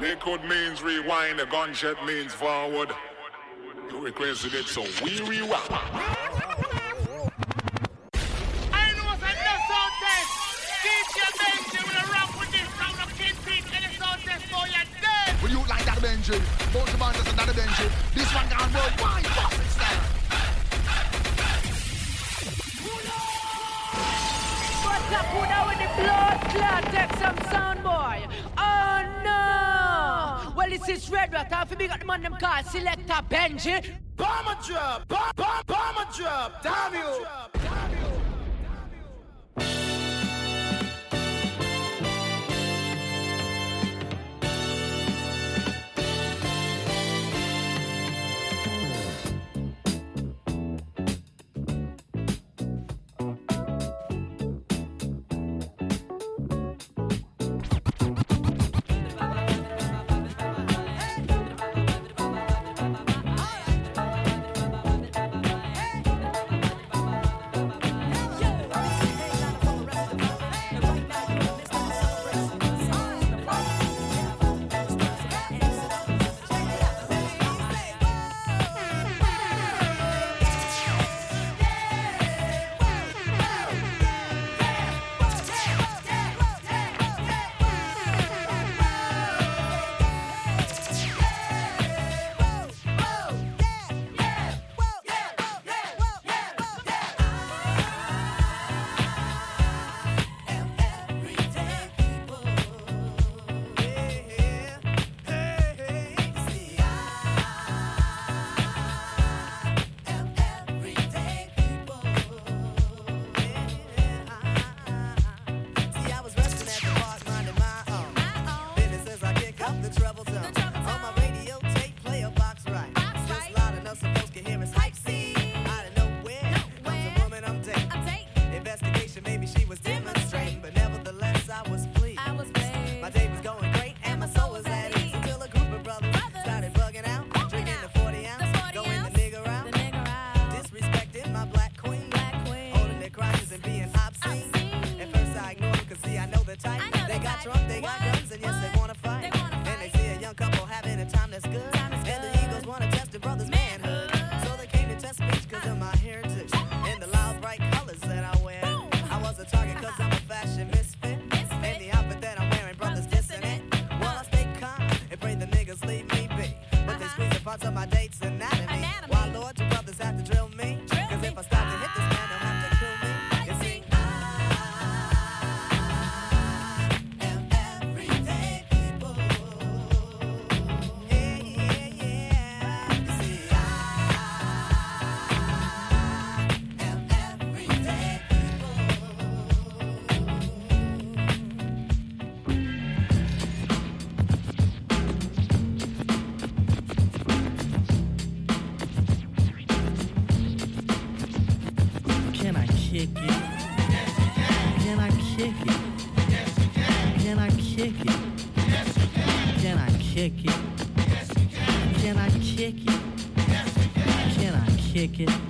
Liquid means rewind, the gunshot means forward. You requested it, so we rewind. I know it's a sound test. DJ Benji will rock with this sound of Kingpin and the sound test for your dead. Will you like that Benji? Both the bands and that Benji. This one gone worldwide. What's it style? What's up, with the blood clot? Take some sound boy. No! Well, this is Red Rat. Half big at the man them call Selector Benji. Bomber drop, bomb, bomb, bomber drop, damn you. See, kick it? Yes, we can. Can I kick it? Yes, we can. Can I kick it?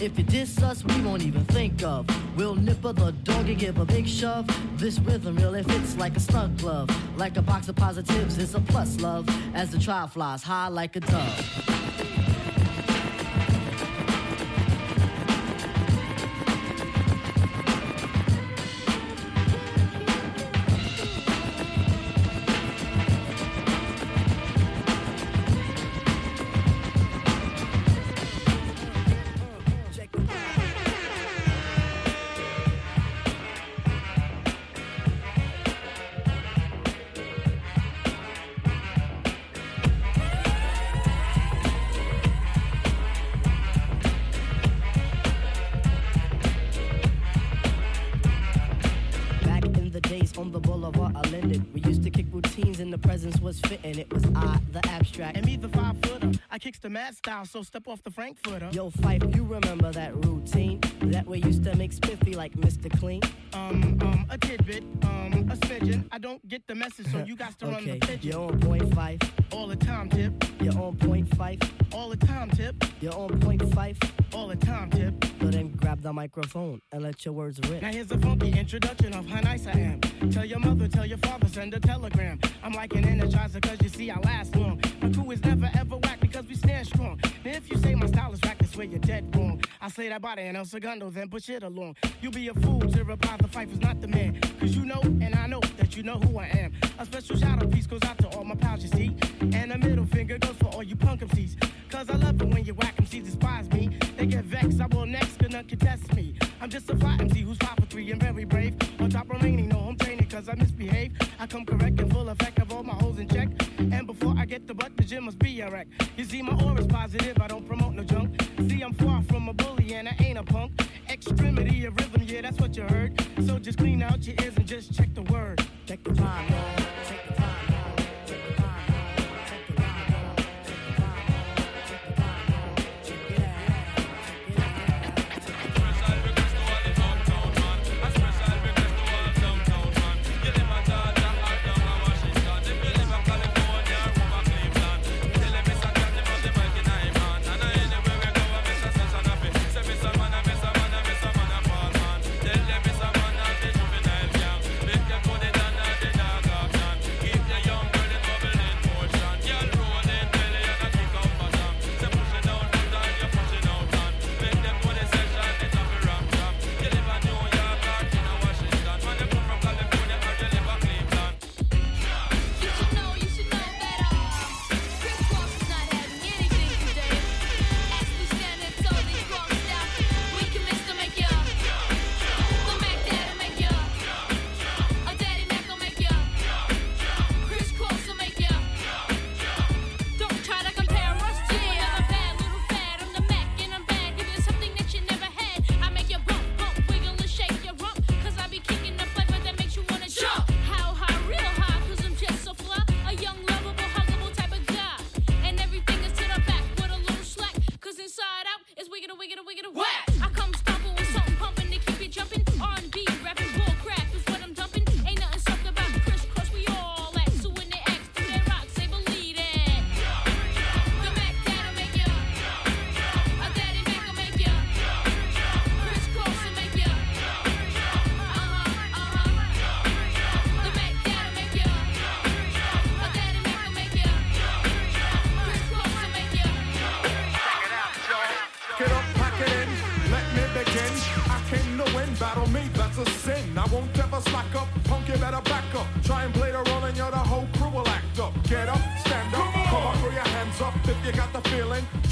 If you diss us, we won't even think of. We'll nipper the dog and give a big shove. This rhythm really fits like a snug glove. Like a box of positives, it's a plus love. As the trial flies high like a dove. The mad style, so step off the Frankfurter. Yo, Phife, you remember that routine? That way used to make spiffy like Mr. Clean? Um, um, a tidbit, um, a smidgen. I don't get the message, so you got to run okay, the pigeon. you're on point Phife. All the time, tip. You're on point Phife. All the time, tip. You're on point Phife. All the time, tip. So then grab the microphone and let your words rip. Now here's a funky introduction of how nice I am. Tell your mother, tell your father, send a telegram. I'm like an energizer cause you see I last long. My crew is never ever whack because we stand strong. Now if you say my style is whack, that's where you're dead wrong. I slay that body and El Segundo, then push it along. You'll be a fool to reply the fight is not the man. Cause you know and I know that you know who I am. A special shout out piece goes out to all my pals you see. And a middle finger goes for all you punk MCs. Cause I love it when you whack MCs despise me. They get vexed, I will next, none contest me. I'm just a fly MC who's five for three and very brave. On top remaining, no home training cause I misbehave. I come correct and full effect of all my holes in check. I get the butt, the gym must be a wreck. You see, my aura's positive, I don't promote no junk. See, I'm far from a bully and I ain't a punk. Extremity of rhythm, yeah, that's what you heard. So just clean out your ears and just check the word. Check the time,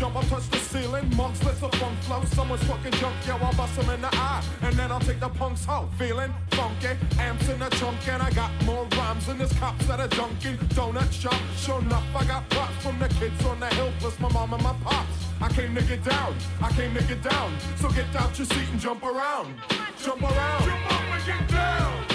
Jump up, touch the ceiling, monks, let's a funk flow. Someone's fucking junk, yo, I'll bust him in the eye. And then I'll take the punks out, feeling funky. Amps in the trunk and I got more rhymes than this cops that are junkie. Donut shop, sure enough, I got props from the kids on the hill, plus my mom and my pops. I came to get down, I came to get down. So get out your seat and jump around. Jump around. Jump up and get down.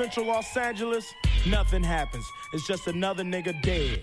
Central Los Angeles, nothing happens. It's just another nigga dead.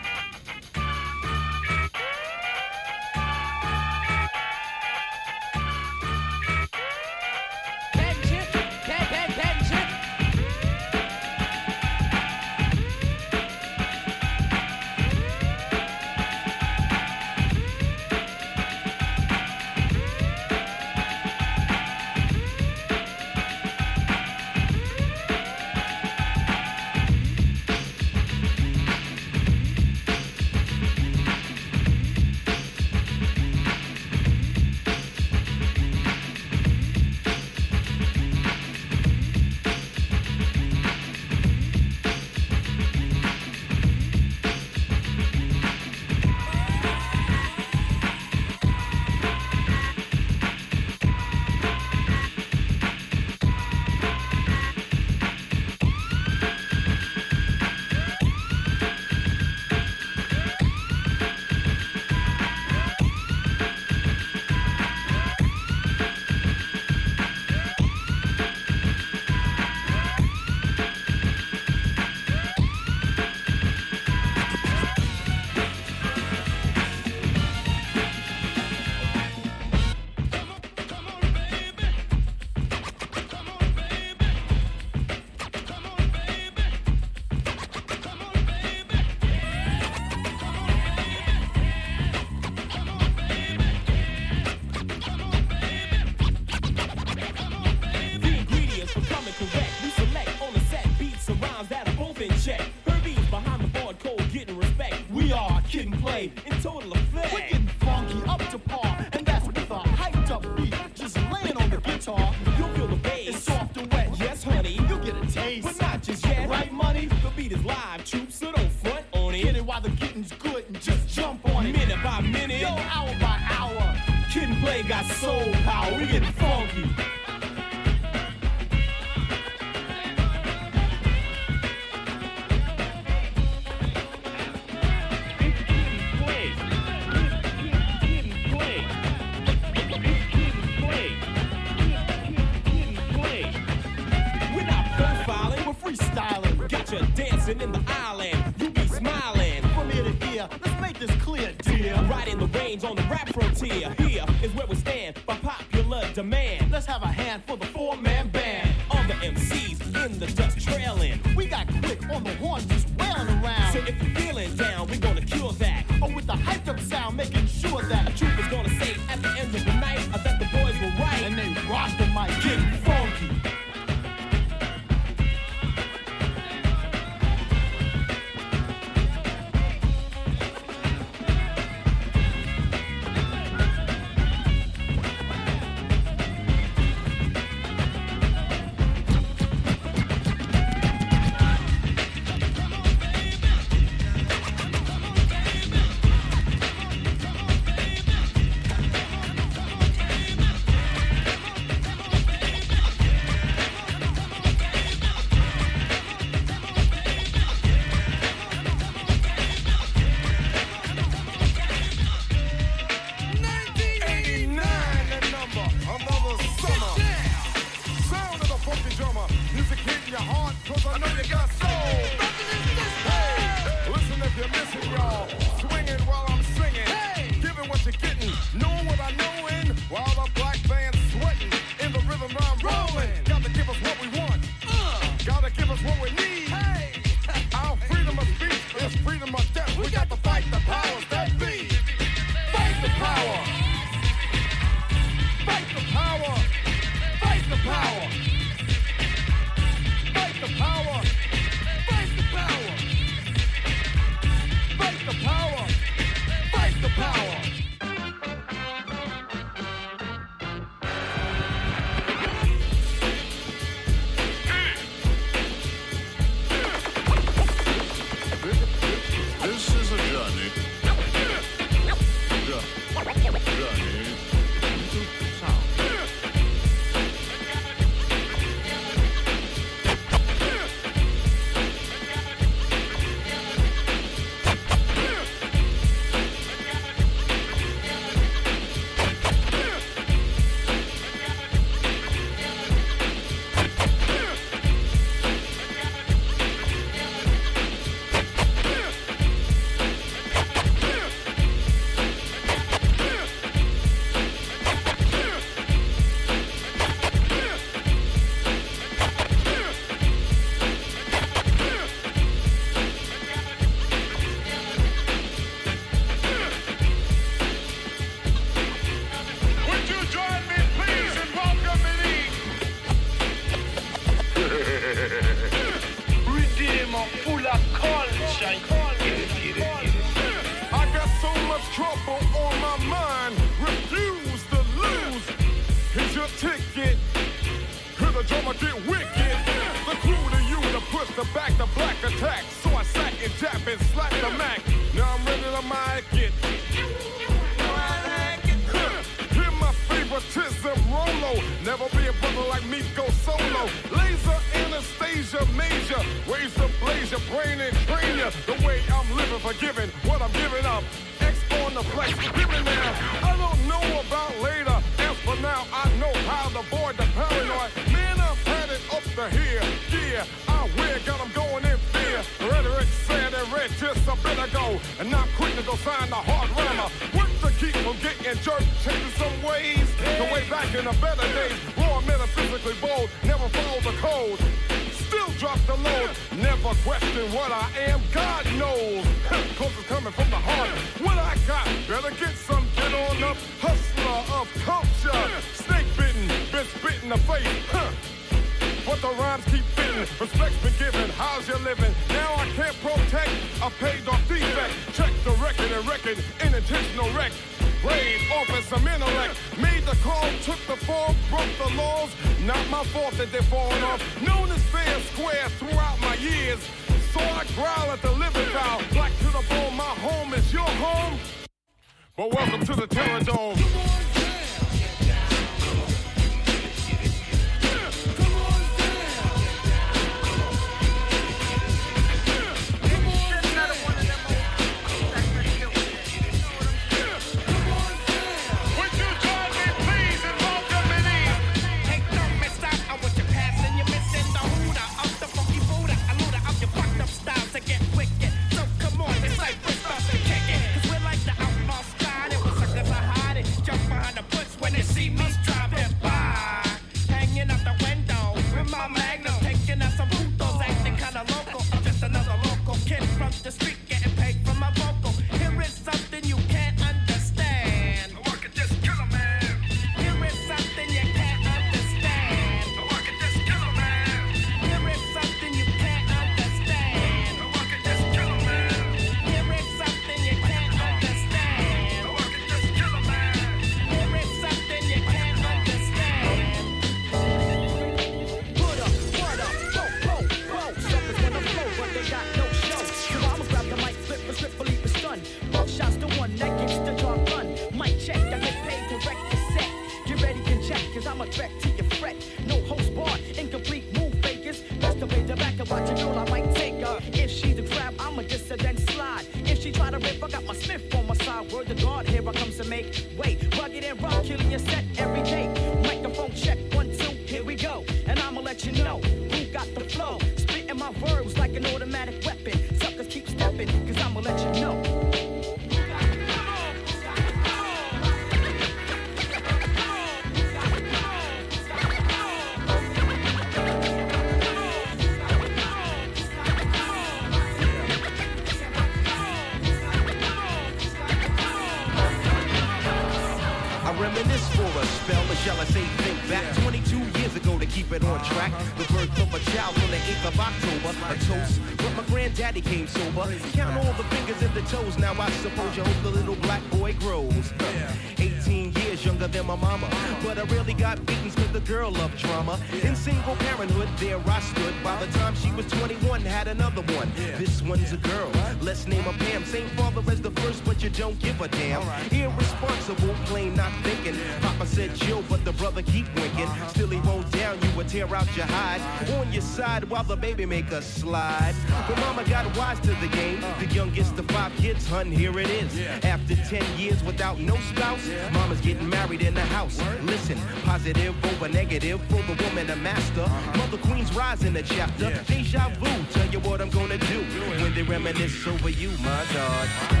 while the baby make a slide. But mama got wise to the game. The youngest of five kids, hun, here it is. After 10 years without no spouse, mama's getting married in the house. Listen, positive over negative for the woman, a master. Mother Queen's rise in the chapter. Deja vu, tell you what I'm gonna do when they reminisce over you, my God.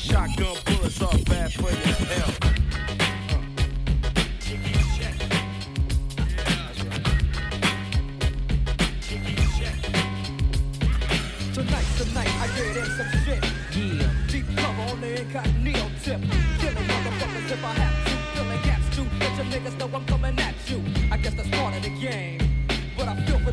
Shotgun bullets are bad for your health. Tonight, tonight, I get in some shit. Yeah. Deep cover on the incognito tip. Killing motherfuckers if I have to. Filling gaps too. Let your niggas know I'm coming at you. I guess that's part of the game.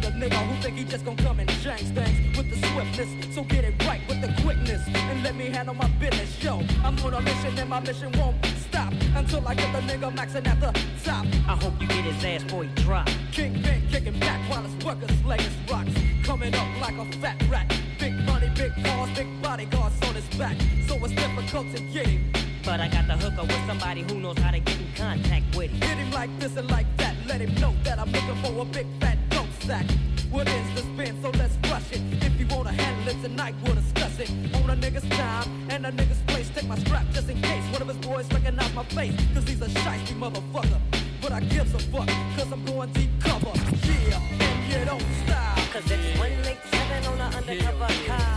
But I feel for the nigga who think he just gon' come and change things with the swiftness. So get it right with the quickness and let me handle my business. Yo, I'm on a mission and my mission won't stop until I get the nigga maxing at the top. I hope you get his ass before he drop. Kingpin kicking back while his workers slay his rocks. Coming up like a fat rat. Big money, big cars, big bodyguards on his back. So it's difficult to get him. But I got the hooker with somebody who knows how to get in contact with him. Hit him like this and like that. Let him know that I'm looking for a big fat sack. What is the spin? So let's rush it. If you wanna handle it tonight, we'll discuss it. On a nigga's time and a nigga's place. Take my strap just in case one of his boys recognize my face. Cause he's a shiesty motherfucker. But I gives a fuck, cause I'm going deep cover. Yeah, and you don't stop. Cause it's 187 on an undercover car.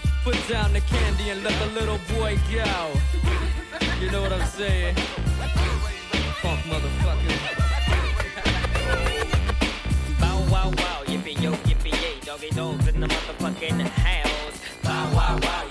Put down the candy and let the little boy go. You know what I'm saying? Funk motherfucker. Bow wow wow, yippee yo, yippee yay, doggy dogs in the motherfucking house. Bow wow wow,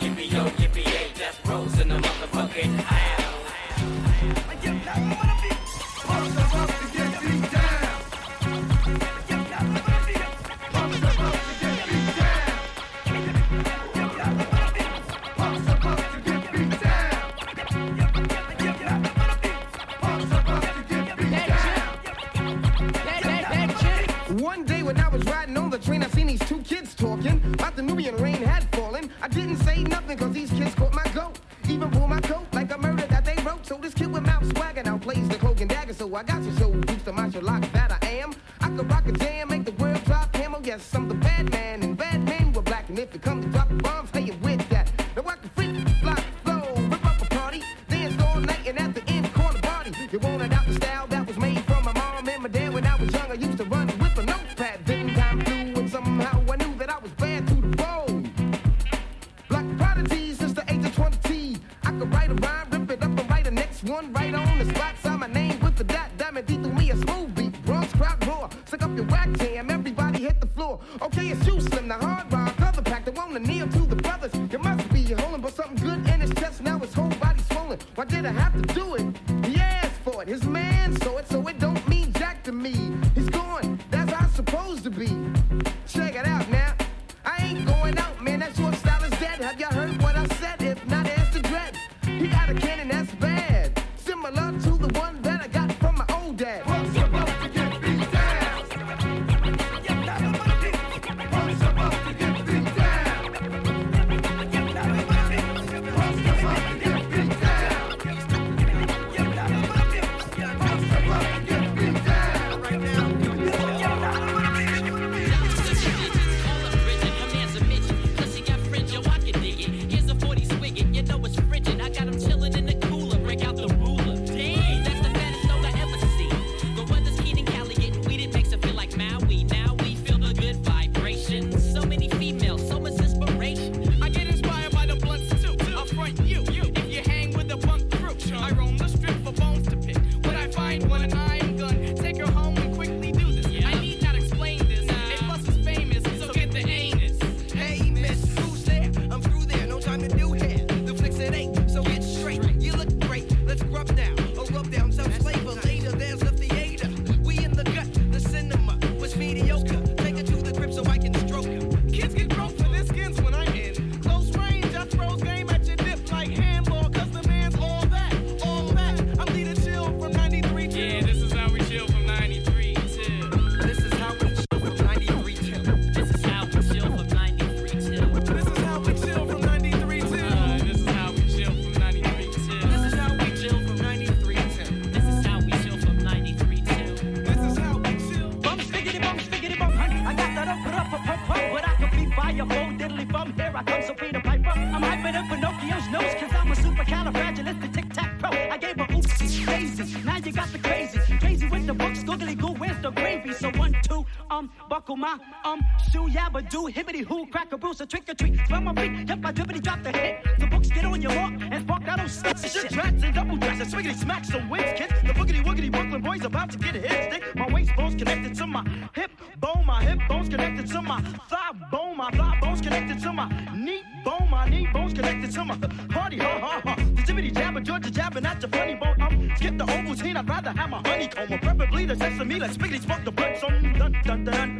yabba do, hibbity hoo, crack a bruise, a trick or treat. Smell my beat, hip my drippity drop the hit. The books get on your mark and spark that old six shit. Tracks and double dresses, swiggity smack some wins, kids. The boogity woogity Brooklyn boys about to get a hit stick. My waist bones connected to my hip bone, my hip bones connected to my thigh bone, my thigh bones connected to my knee bone, my knee bones connected to my party, ha ha ha. The jibbity jabber, Georgia jabbing at your funny bone. I'm skip the Ovaltine, I'd rather have my honeycomb, or preferably the sesame, let's spiggity spark the. So dun dun dun dun dun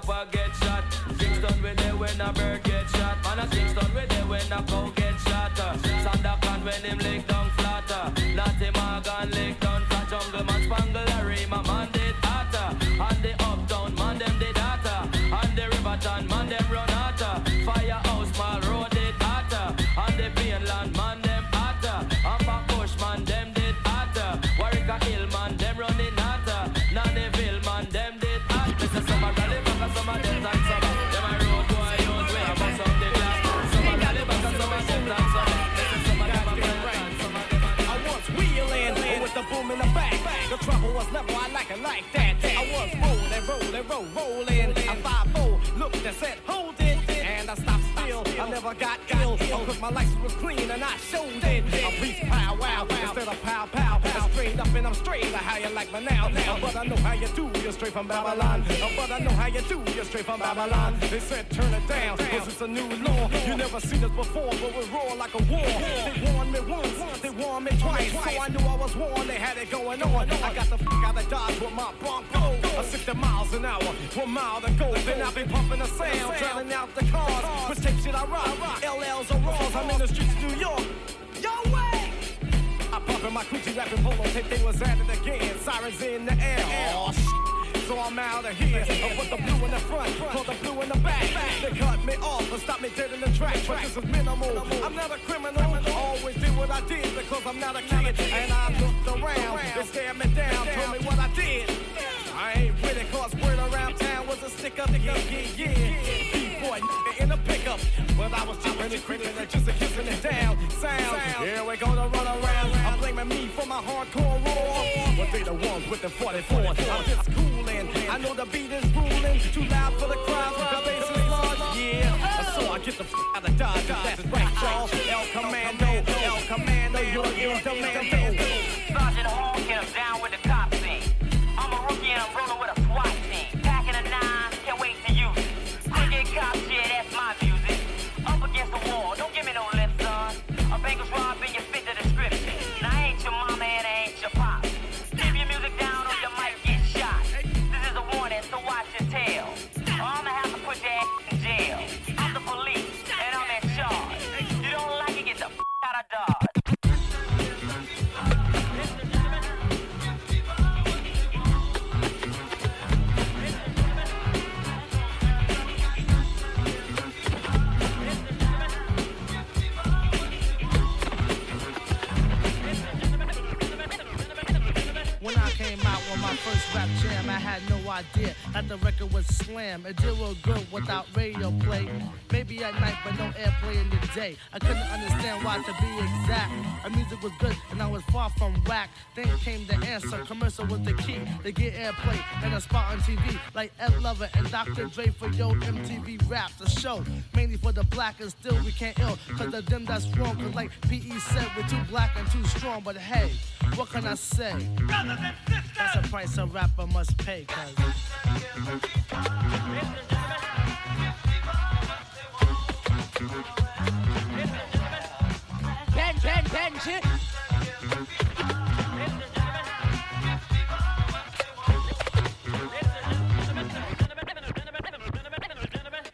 copper get shot. Kingston we there when a bird get shot. And a Kingston we there when a cow get shot. Uh, Sandakan when him lick down flatter. Uh, Natty Morgan lick down flat. Jungle man spangle Larry, my man did hotter. Uh, and the uptown man them did hotter. And the Riverton man them my license was clean and I showed it. A beast pow wow instead of pow pow. Straight up and I'm straight. How you like me now? now. But I know how you do. You're straight from Babylon. Oh, But I know how you do. You're straight from Babylon. They said turn it down, cause it's a new law. You never seen us before, but we roar like a war. They warned me once, they warned me twice. So I knew I was warned. They had it going on. I got the f out of Dodge with my Bronco. A 60 miles an hour, one mile to go. Then I be pumping the sound, drowning out the cars. Shit I rock? LLs or Raws. I'm in the streets of New York. I pumping my coochie rapping polo tape. They was at it again. Sirens in the air. Oh. So I'm out of here. I put the blue in the front, put the blue in the back. They cut me off and stop me dead in the track. But this is minimal. I'm not a criminal. Always did what I did because I'm not a kid. And I looked around. They stared me down, told me what I did. I ain't with it cause word around town was a stick up. Yeah, yeah, yeah. B-boy in a pickup. But I was jumping and creeping and just a kissing it down. Sound. Here we go to run around. I'm blaming me for my hardcore roar. But they the ones with the 44. I'm just cooling. I know the beat is ruling. Too loud for the crowd. The bass is large. Yeah. So I get the f out of Dodge. That's right, y'all. El Commando. El Commando. You're in demand. I had no idea that the record was slam. It did real good without radio play. Maybe at night, but no airplay in the day. I couldn't understand why to be exact. Our music was good and I was far from whack. Then came the answer. Commercial was the key to get airplay and a spot on TV like Ed Lover and Dr. Dre for Yo MTV Rap. The show mainly for the black and still we can't ill. Cause of them that's wrong. Cause like PE said, we're too black and too strong. But hey, what can I say? That's a price a rapper must pay. Cause Pen, pen,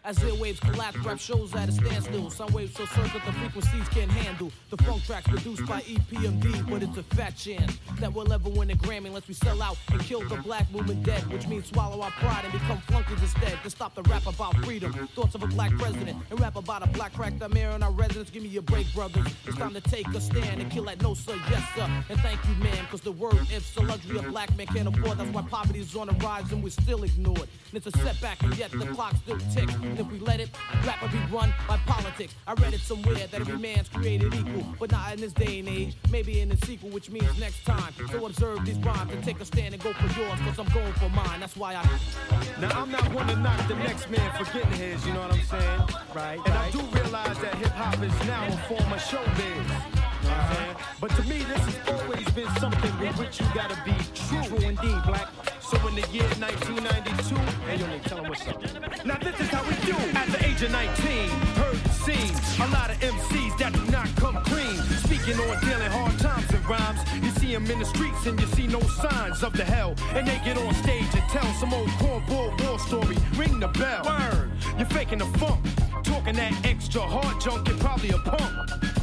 As airwaves collapse, rap shows at a standstill. Some waves shall circuit the frequencies can't handle. The funk tracks produced by EPMD, but it's a fat chance that we'll ever win a Grammy unless we sell out and kill the black movement dead, which means swallow our pride and become flunkies instead. To stop the rap about freedom, thoughts of a black president, and rap about a black crack the mayor in our residence. Give me a break, brothers. It's time to take a stand and kill that no sir, yes sir. And thank you, man, cause the word if's a luxury a black man can't afford. That's why poverty is on the rise and we're still ignored. And it's a setback, and yet the clock still ticks. And if we let it, rap will be run by politics. I read it somewhere that every man's created equal, but not in this day and age. Maybe in the sequel, which means next time. So observe these rhymes and take a stand and go for yours, cause I'm going for mine. That's why I. Now I'm not one to knock the next man for getting his, you know what I'm saying? Right. And I do realize that hip hop is now a form of showbiz. You know saying? But to me, this has always been something with which you gotta be true. True indeed, black. So in the year 1992, hey yo, tell them what's up. Now this is how we do. At the age of 19, heard the scene. A lot of MCs that do not come clean. Speaking on dealing hard times and rhymes. You see them in the streets and you see no signs of the hell. And they get on stage and tell some old cornball war story. Ring the bell. Word. You're faking the funk. Talking that extra hard junk, you're probably a punk.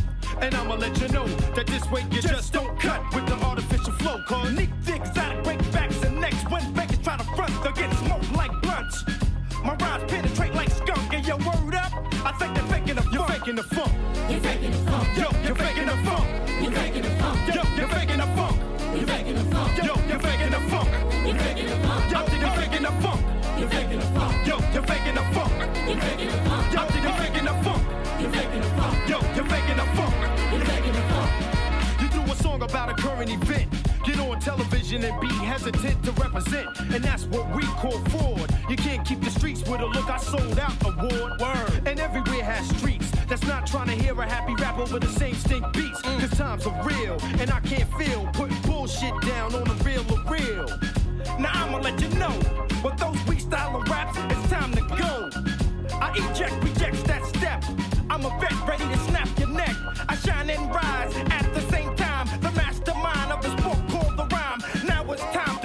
And I'ma let you know that this way you just, don't cut with the artificial flow. Cause Nick Dick exotic break backs and necks. When fakers try to front, they'll get smoked like blunts. My rhymes penetrate like skunk. And your word up, I think they're faking the funk. You're faking the funk. You're faking the funk. Yo, you're faking the funk. You're faking the funk. Yo, you're faking the funk. You're faking the funk. Yo, you're faking the funk. You're faking the funk. Yo, you're faking the funk. You're faking the funk. Yo, you're faking the funk. You're faking the funk. Yo, you're faking the funk. About a current event. Get on television and be hesitant to represent. And that's what we call fraud. You can't keep the streets with a look I sold out award. Word. And everywhere has streets. That's not trying to hear a happy rap over the same stink beats. Mm. Cause times are real. And I can't feel putting bullshit down on the real of real. Now I'ma let you know. With those weak style of raps, it's time to go. I eject, reject that step. I'm a vet ready to snap your neck. I shine and rise at the same time. The mastermind of the sport called the rhyme. Now it's time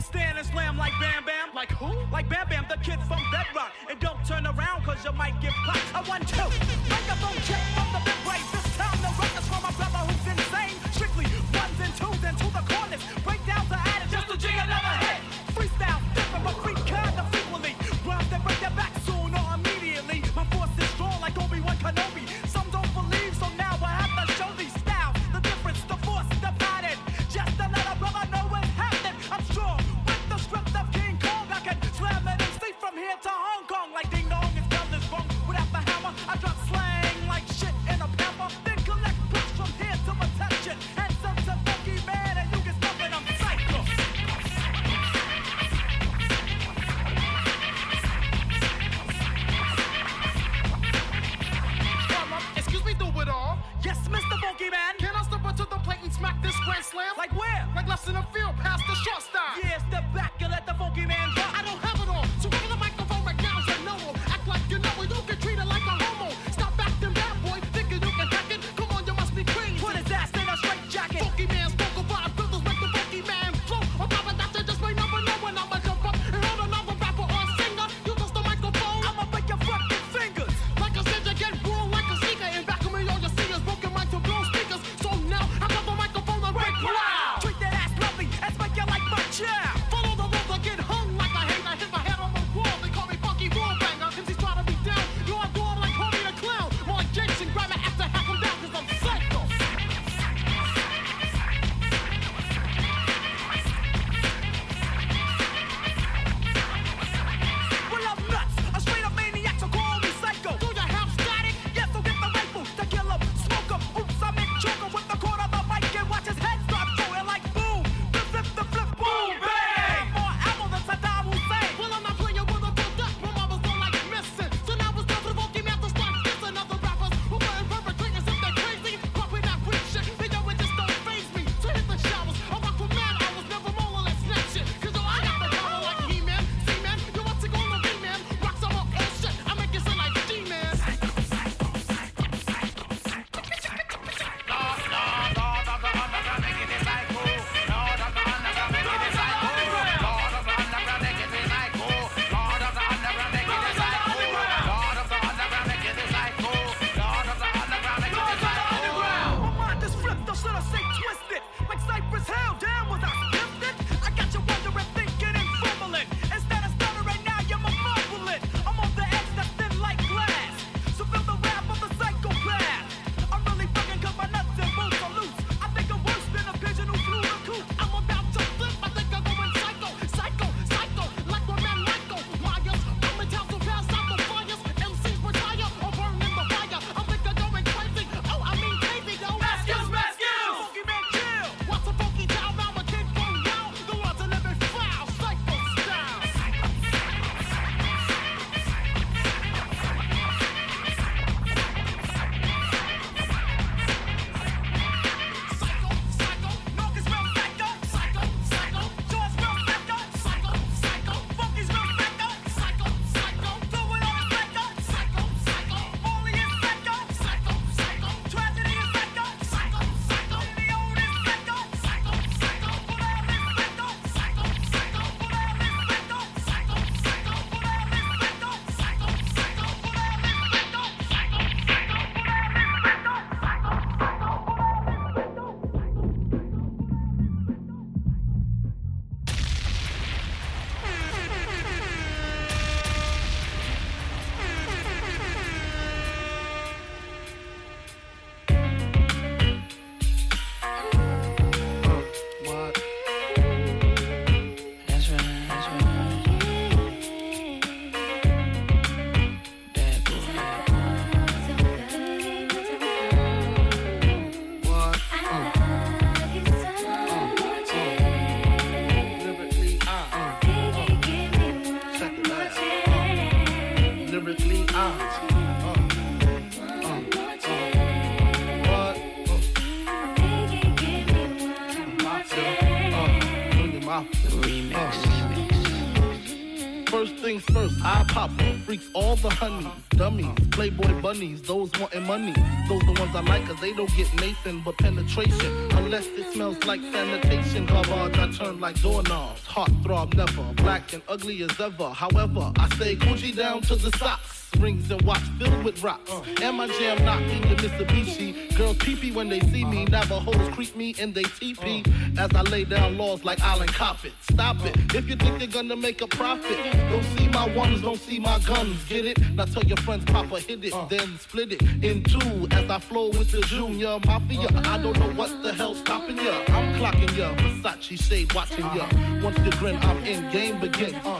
Can I take the stand and slam like Bam Bam? Like who? Like Bam Bam, the kid from Bedrock. And don't turn around, cause you might get popped. I want two. Microphone check first, I pop. Freaks all the honeys, dummies, playboy bunnies, those wanting money. Those the ones I like, cause they don't get Nathan but penetration. Unless it smells like sanitation. Garbage, I turn like doorknobs. Heart throb never, black and ugly as ever. However, I stay Gucci down to the socks rings and watch filled with rocks. And my jam knocking the Mitsubishi. Girls peepee when they see me. Navajos creep me and they teepee. As I lay down laws like Island Coppet. Stop it. If you think they're gonna make a profit, don't see my ones, don't see my guns. Get it? Now tell your friends, Papa hit it, then split it in two. As I flow with the Junior Mafia. I don't know what the hell's stopping ya. I'm clocking ya. Versace shade watching ya. Once you grin, I'm in. Game begin. Uh,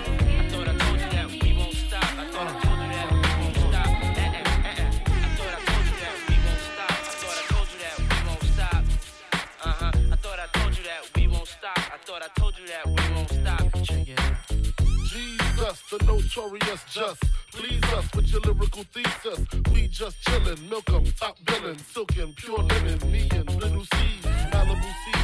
The notorious just. Please us with your lyrical thesis. We just chillin', milk milk 'em, top billin', silkin', pure linen, me and little C, Malibu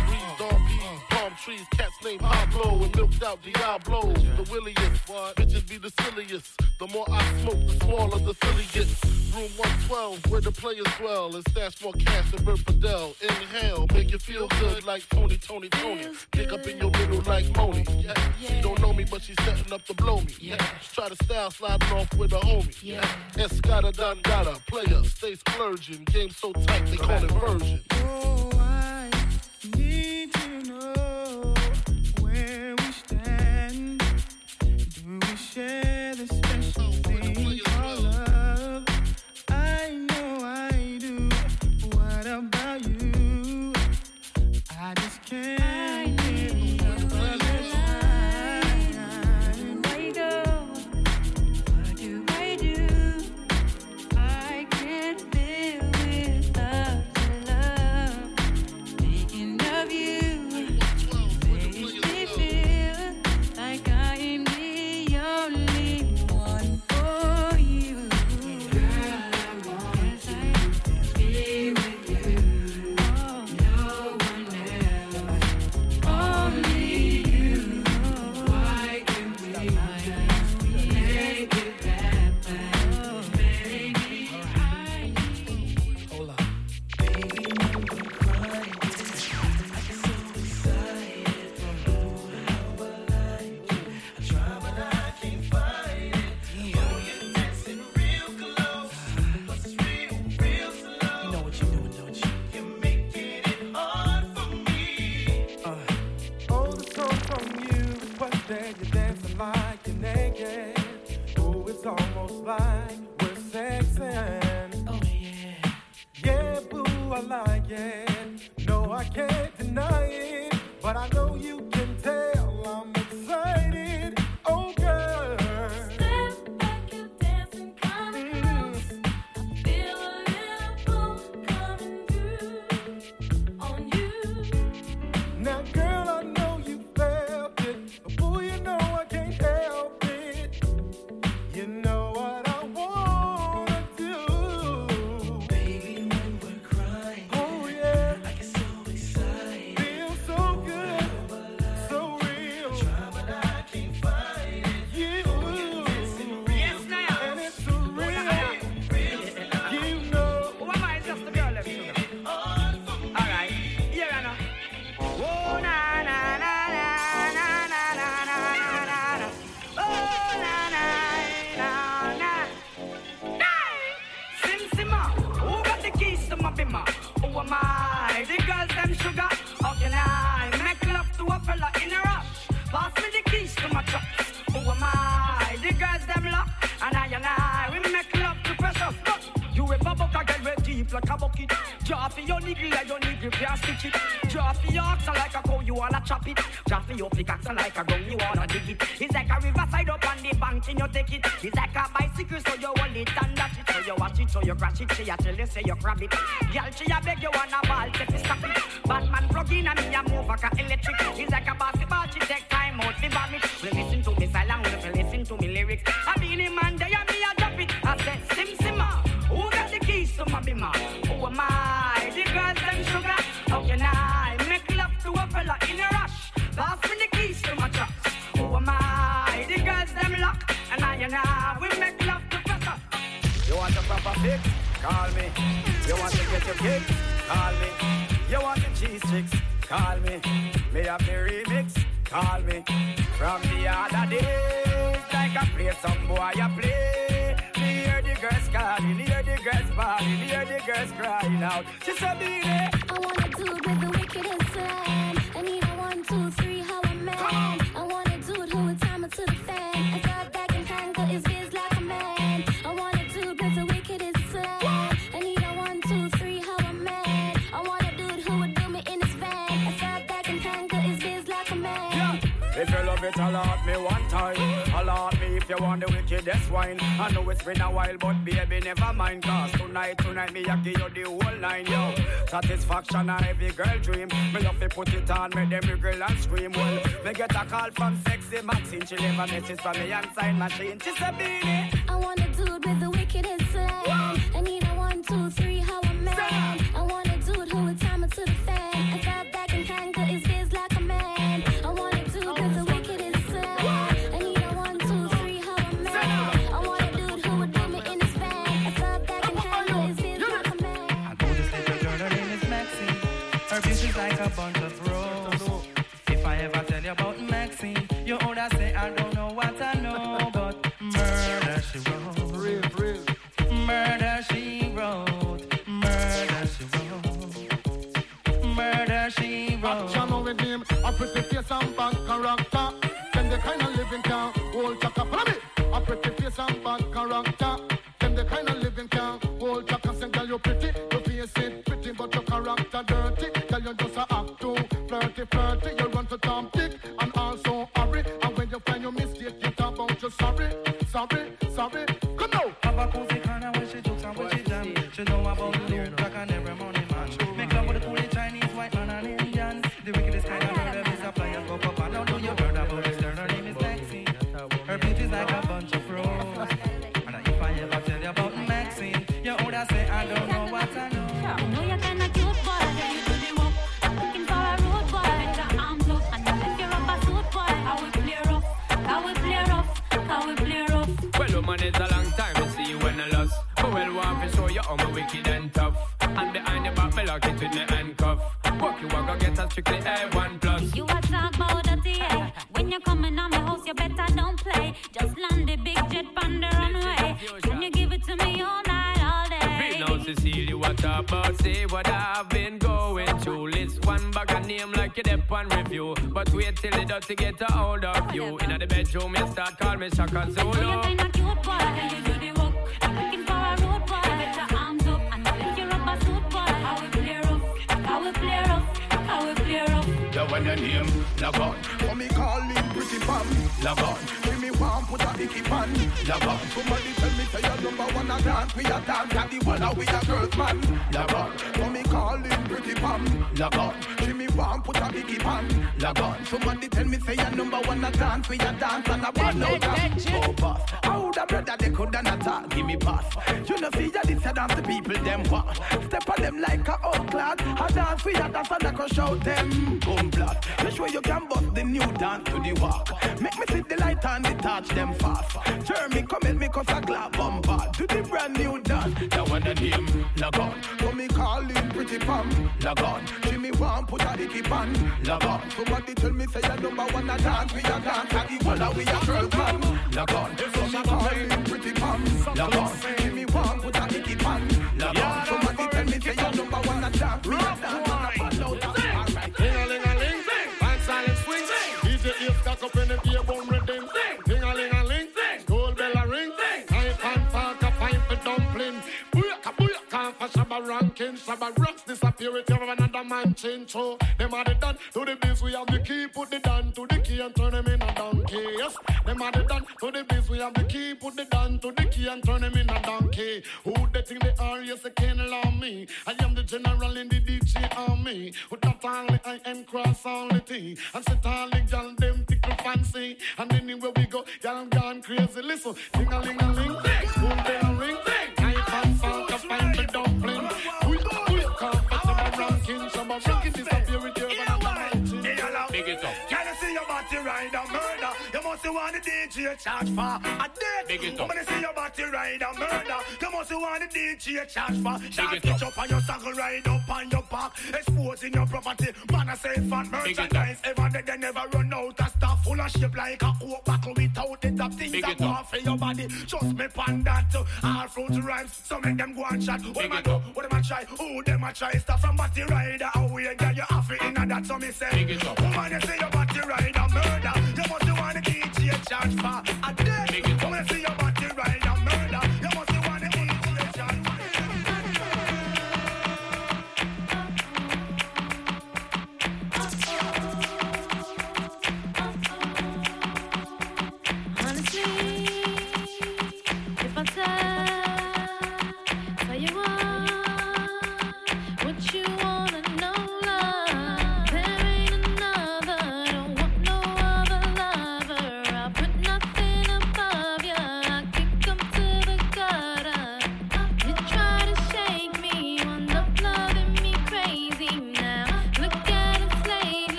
trees, cats named Pablo and milked out Diablo. The williest, bitches be the silliest. The more I smoke, the smaller the silly gets. Room 112, where the players dwell, and stash more cash than Bert Fidel. Inhale, make you feel good like Tony, Tony, Tony. Pick up in your middle like Moni. Yeah. She don't know me, but she's setting up to blow me. Yeah. Try to style sliding off with a homie. Yeah. Escada Dandada, player, stay splurging. Game so tight, they call it version. Oh, I Need to change. Almost like we're sexing. Oh, yeah. Yeah, boo, I like it. No, I can't deny it. But I know Action a every girl dream. Me love to put it on, make them wriggle and scream. Well, me get a call from sexy Maxine. She leave a message for me and sign machine. She said, Beanie. like a bunch of rose. If I ever tell you about Maxine, you older say I don't know what I know, but murder she wrote. Murder she wrote. Murder she wrote. Murder she wrote. Action with him, I put the face and bad around. to get a hold of you. In the bedroom, you start call me Shaka Zulu. You're cute, boy. You do the? I'm looking for a boy. Arms up and rubber suit, boy. Name, on. Me calling pretty pam, log on. Give me one, put a icky pan, log on. Somebody tell me say your number one a dance, we a dance, and the one a we a girls man, log on. Me calling pretty pam, log on. Give warm, put a biggie pan. Log on. Somebody tell me say your number one a dance, we a dance and a ball out. Oh boss, how the brother they coulda not talk. Give me pass. You know see ya this a dance the people them want. Step on them like a old clad. A dance we a dance and I crush out them. Boom blast. You sure you can bust the new dance to the walk. Make with the light and detach them far Jeremy, come at me cause I glad bumper. To the brand new dance. That one the name, log on. So me call him pretty pam, log on. Jimmy want put a dicky pan, log on. Somebody tell me say your number one a dance. We a dance at the wall we a girl man, log on. So me call him pretty pam, log on. Jimmy want put a dicky pan, log on. king. Shabba rocks disappear with your another man change. So them are the done to the biz. We have the key. Put the down to the key and turn him in a donkey. Yes, them are the done to the biz. We have the key. Put the down to the key and turn him in a donkey. Who they think they are? Yes, they can't allow me. I am the general in the DJ army. With that only I am cross all the tea. And sit all the gal them tickle fancy. And anywhere we go, gal gone crazy. Listen, ding a ling a ling. Some of ranking disappear with your Big it up. Can I see your body ride a murder? You must want the DJ charge for a date. Big it up. When see your body ride a murder, you must want the DJ charge for. Shot it up on your saddle, ride up on your back, exposing your property. Man, I say fun merchandise. Ever they, they never run out of stuff full of shape like a coke buckle without the top things that it up. go for your body. Trust me, pan that. All fruit rhymes, so make them go and chat. What am I do? What am I try? Who them I try? Stuff from body rider. Away, girl, you have it in that. So me say, woman, you see your body rider murder. You must want the DJ charge for a day. Woman, you see your body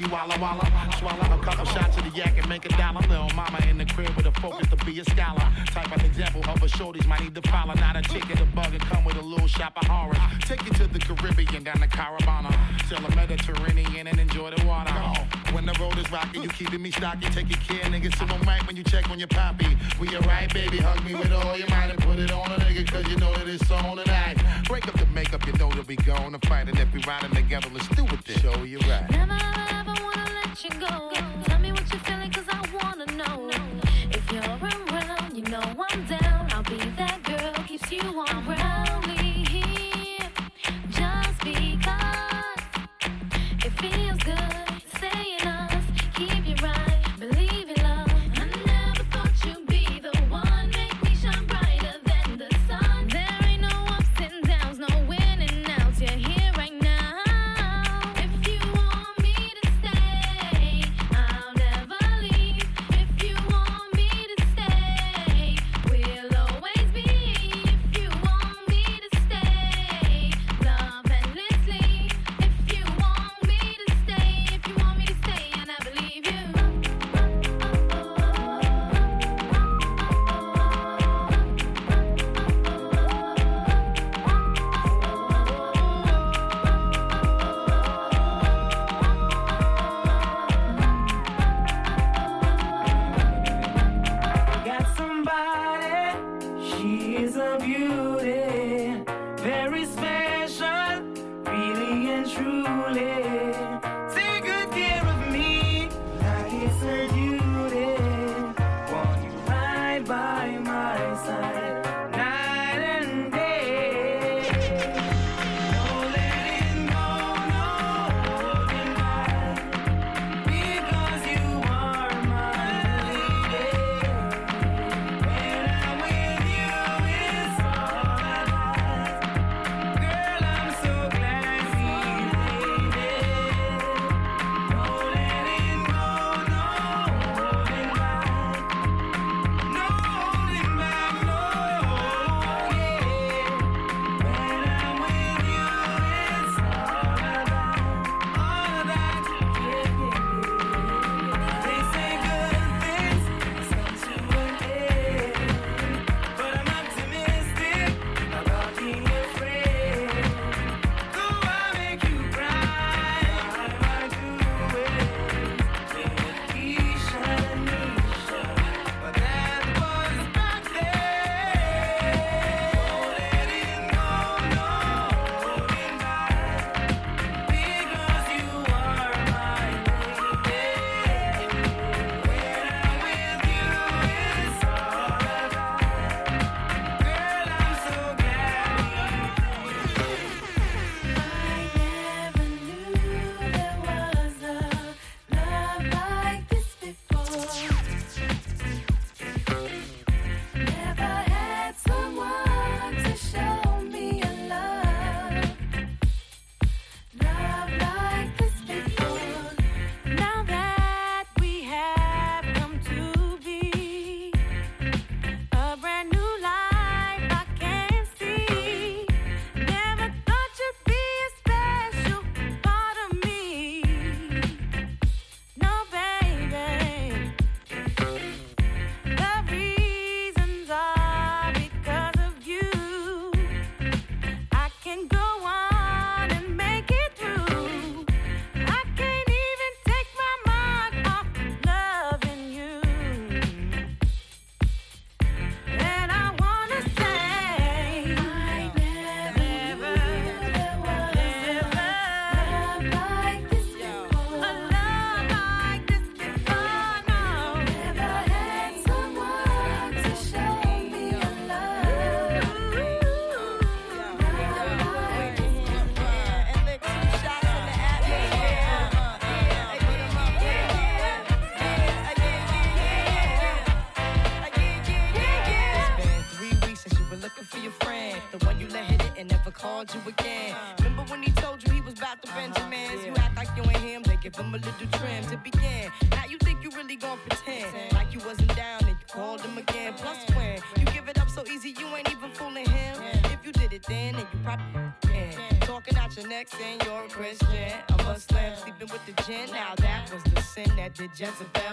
me the Uchi Walla Walla. Swallow a couple shots of the yak and make a dollar. Little mama in the crib with a focus to be a scholar. Type of example of a shorties might need to follow. Not a ticket, a bug, and come with a little shop of horrors. Take you to the Caribbean, down to Caravana. Sail the Mediterranean and enjoy the water. When the road is rocky, you keeping me stocky. Taking care, niggas. So I'm right when you check on your poppy. We alright, baby. Hug me with all your might and put it on a nigga, cause you know that it's on tonight. Break up the makeup, you know that we going to fight. And if we riding together, let's do it then. Show you right. You go. Jezebel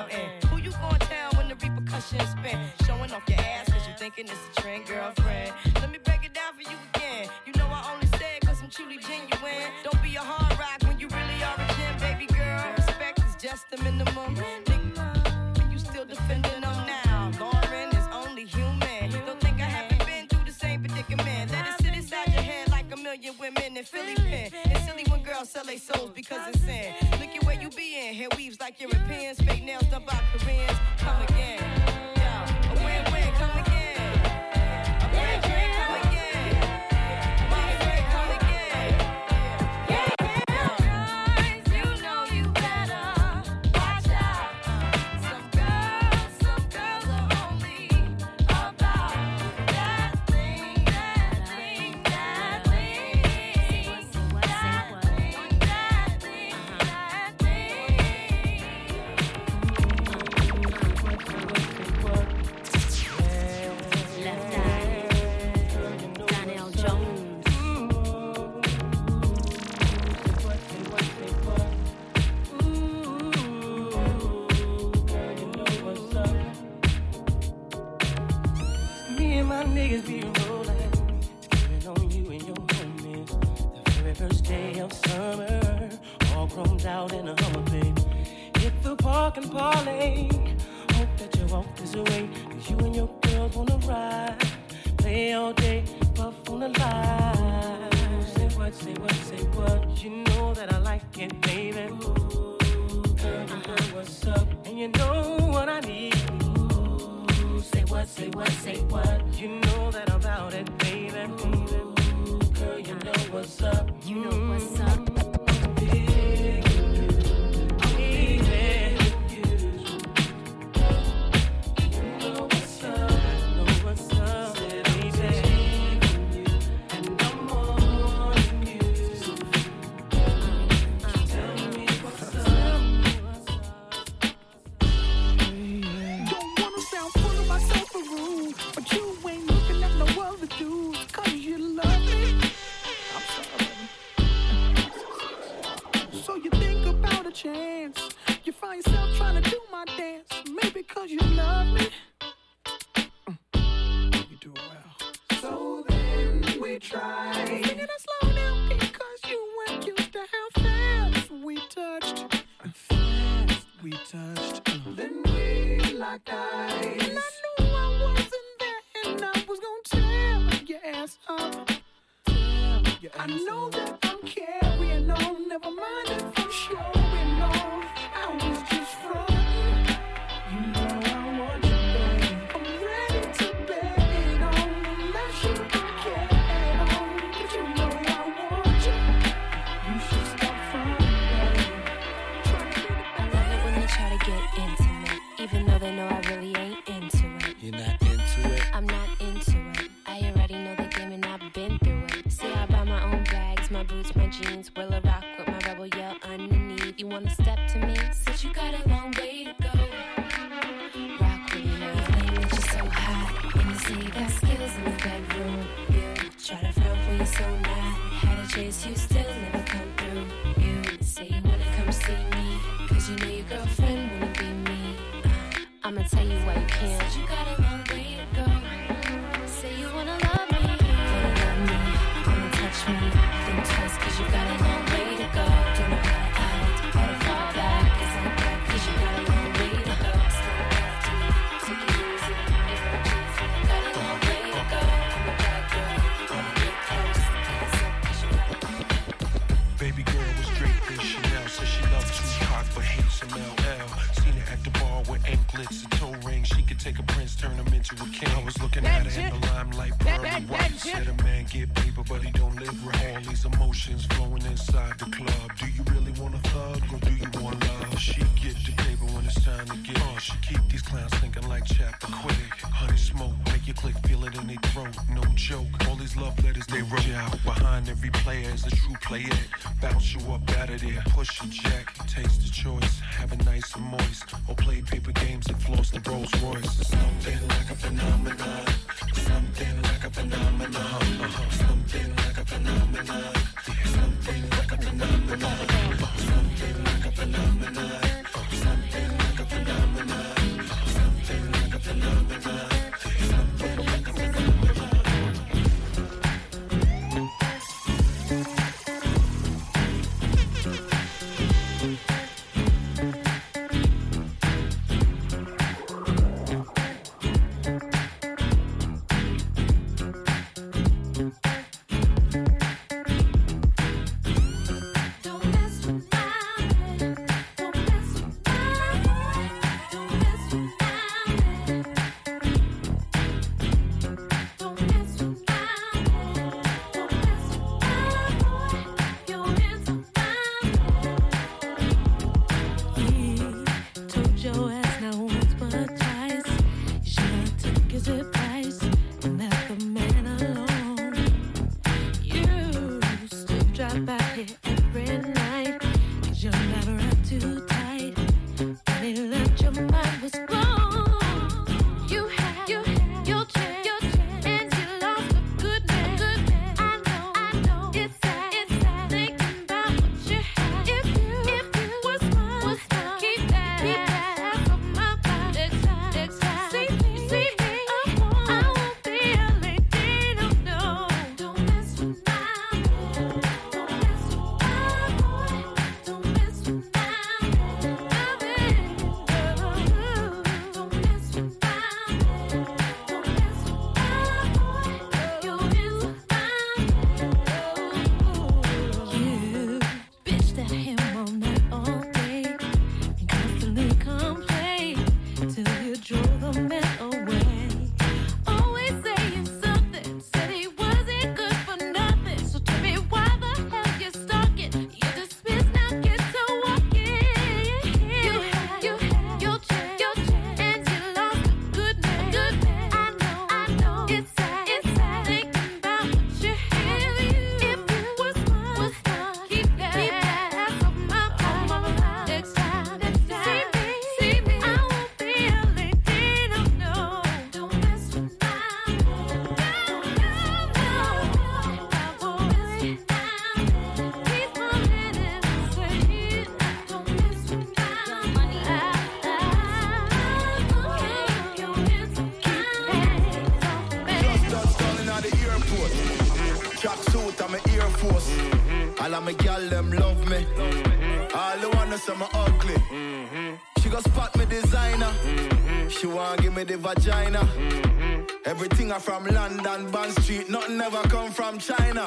want give me the vagina. Everything I from London, Bond Street, nothing ever come from China.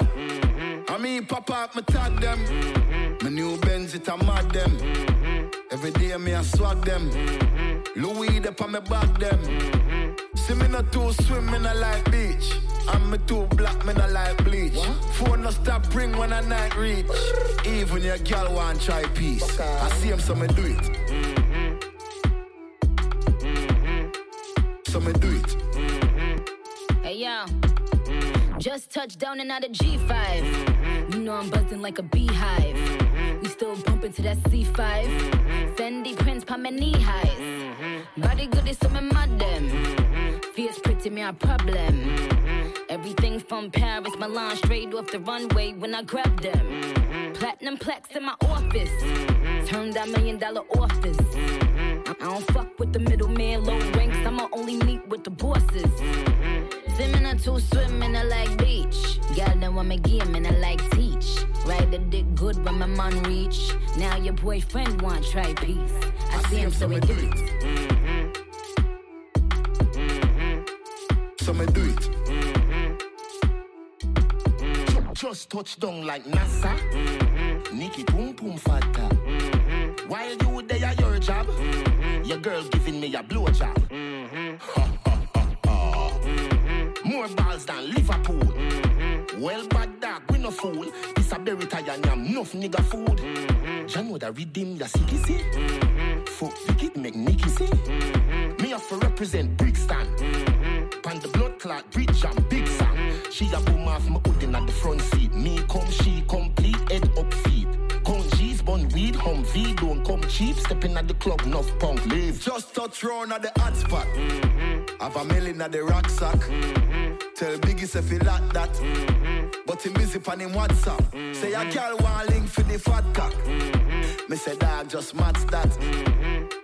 I mean, pop up, me tag them. My new Benz, it a mad them. Every day me I swag them. Louis, the on me back them. See me not too swim, me not like beach. I'm me too black, me not like bleach. Phone no stop ring when I night reach. Even your girl want try peace. I see him, so me do it. Just touched down and out of G5. You know I'm buzzing like a beehive. We still bumping to that C5. Fendi prints, pa my knee highs. Body good is some madam. Fierce pretty me a problem. Everything from Paris, Milan, straight off the runway when I grab them. Platinum plex in my office. Turn that million dollar office. I don't fuck with the middleman, low ranks. I'ma only meet with the bosses. Swimming a two swimming I like beach. Girl, then want me game and I like teach. Ride the dick good when my man reach. Now your boyfriend want try peace. I, see him so we do it. Mm-hmm. Mm-hmm. Mm-hmm. So me do it. Just touch down like NASA. Nikki Pum Pum Fata. While you there, your job. Your girl giving me a blowjob. Ha, ha, ha, ha. More balls than Liverpool. Mm-hmm. Well, bad dog, we no fool. This a berry tie and enough nigga food. You mm-hmm. know that redeem ya city, see? Mm-hmm. Fuck, Vicky make Nicky see? Me have to represent Brixton. Pan the blood clot, bridge and big song. She a boom off my hoodin at the front seat. Me come, she complete, head up feet. Come G's, bun weed, hum V, don't come cheap. Stepping at the club, enough punk leave. Just touch round at the hot spot. Have a million at the rucksack. Tell Biggie if he like that. Mm-hmm. but him busy on him WhatsApp. Say a mm-hmm. girl want link for the fat cock. Mm-hmm. Me say dog just match that.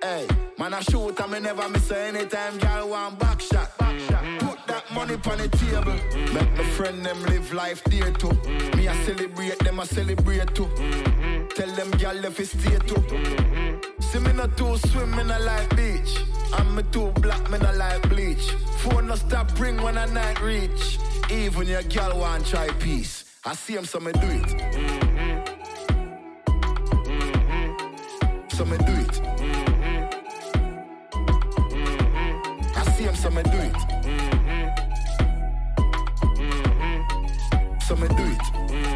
Hey, man I shoot and me never miss her anytime girl want back shot. Put that money on the table. Make my friend them live life there too. Me I celebrate them I celebrate too. Tell them girl if it stay too. See me not too swim, me not like beach. I'm me too black, me not like bleach. Phone no stop ring when I night reach. Even your girl want try peace. I see him, so me do it. So me do it. I see him, so me do it. So me do it.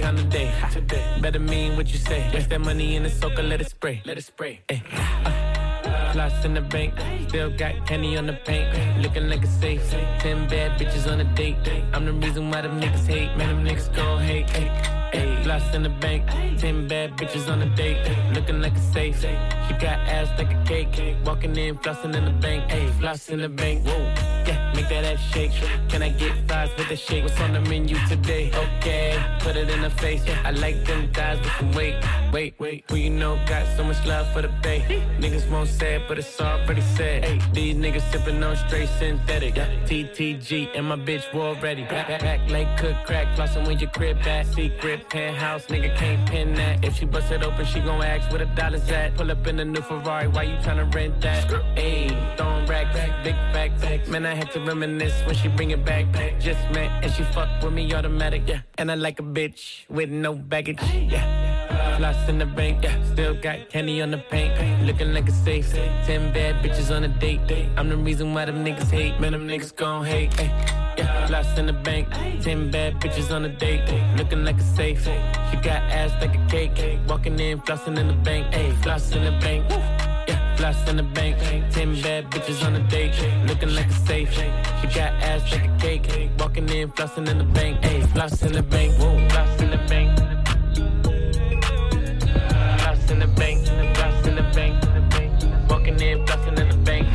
time today. Better mean what you say. Waste that money in the soaker, let it spray. Let it spray. Ay. Uh, in the bank, still got Kenny on the paint. Looking like a safe. Ten bad bitches on a date. I'm the reason why them niggas hate. Man, them niggas gon' hate. Ay. Floss in the bank, ten bad bitches on a date. Looking like a safe. She got ass like a cake. Walking in, flossing in the bank. Ay. Floss in the bank. Whoa. Yeah, make that ass shake. Can I get fries with the shake? What's on the menu today? Okay, put it in the face. I like them thighs with some weight. Wait, wait, who you know got so much love for the bay? Niggas won't say it, but it's already said. Hey, these niggas sipping on straight synthetic. TTG and my bitch war ready. Back, back, back like cook crack, flossing when your crib back. Secret penthouse, nigga can't pin that. If she bust it open, she gon' ask where the dollars at. Pull up in the new Ferrari, why you tryna rent that? Ayy, throwing racks, big facts. Man, I had to reminisce when she bring it back. Just met and she fuck with me automatic, yeah. And I like a bitch with no baggage, yeah. Floss in the bank, yeah. Still got candy on the paint, looking like a safe. Ten bad bitches on a date. I'm the reason why them niggas hate. Man, them niggas gon' hate. Ay. Yeah, floss in the bank, ten bad bitches on a date, looking like a safe. She got ass like a cake, walking in, flossing in the bank, eh. ayy, floss in the bank. Yeah, in the bank, ten bad bitches on a date, looking like a safe. She got ass like a cake, walking in, flossing in the bank, ayy, floss in the bank, whoa, floss in the bank. Floss in the bank, floss in the bank, walking in, flossing in the bank.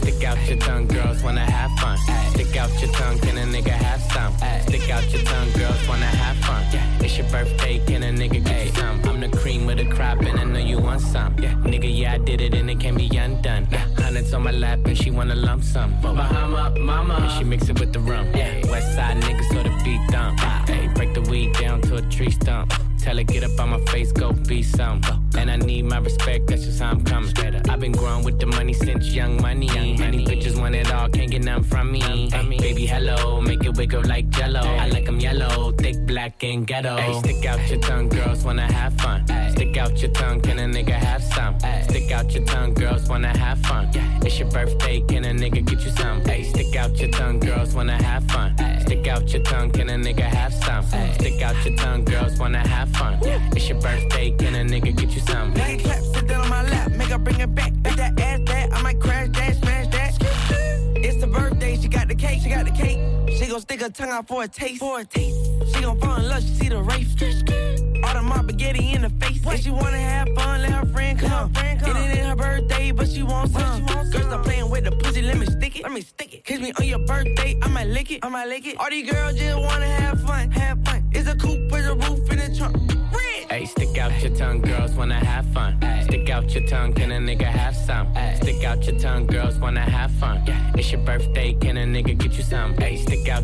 Stick out your tongue, girls wanna have fun. Stick out out your tongue, can a nigga have some? Stick out your tongue, girls wanna have fun. It's your birthday, can a nigga get some? Cream of the crop, and I know you want some. Yeah, Nigga, yeah, I did it, and it can't be undone. Hundreds on my lap, and she wanna lump sum. Bahama, mama, and she mix it with the rum. Yeah, West side niggas, so the beat dump. Hey, break the weed down to a tree stump. Tell her, get up on my face, go be some. And I need my respect, that's just how I'm coming. I've been growing with the money since young money. Honey, bitches want it all, can't get none from me. Hey, baby, hello, make it wiggle like jello. I like 'em yellow, thick, black, and ghetto. Hey, stick out your tongue, girls wanna have fun. Stick out your tongue, can a nigga have some? Stick out your tongue, girls wanna have fun. It's your birthday, can a nigga get you some? Hey, stick out your tongue, girls wanna have fun. Stick out your tongue, can a nigga have some? Stick out your tongue, girls wanna have fun. It's your birthday, can a nigga get you some? Now you clap, sit down on my lap, make her bring it back. Make that ass that, I might crash that. Gon' stick her tongue out for a taste, for a taste. She gon' fall in love, she see the race. All the mob spaghetti in the face. If she wanna have fun, let her friend come. It ain't her birthday, but she wants some. Girl, stop playing with the pussy, let me stick it. Let me stick it. Kiss me on your birthday, I might lick it. I might lick it. All these girls just wanna have fun, have fun. It's a coupe with a roof in the trunk. Hey, stick out your tongue, girls wanna have fun. Stick out your tongue, can a nigga have some? Stick out your tongue, girls wanna have fun. It's your birthday, can a nigga get you some? Hey, stick out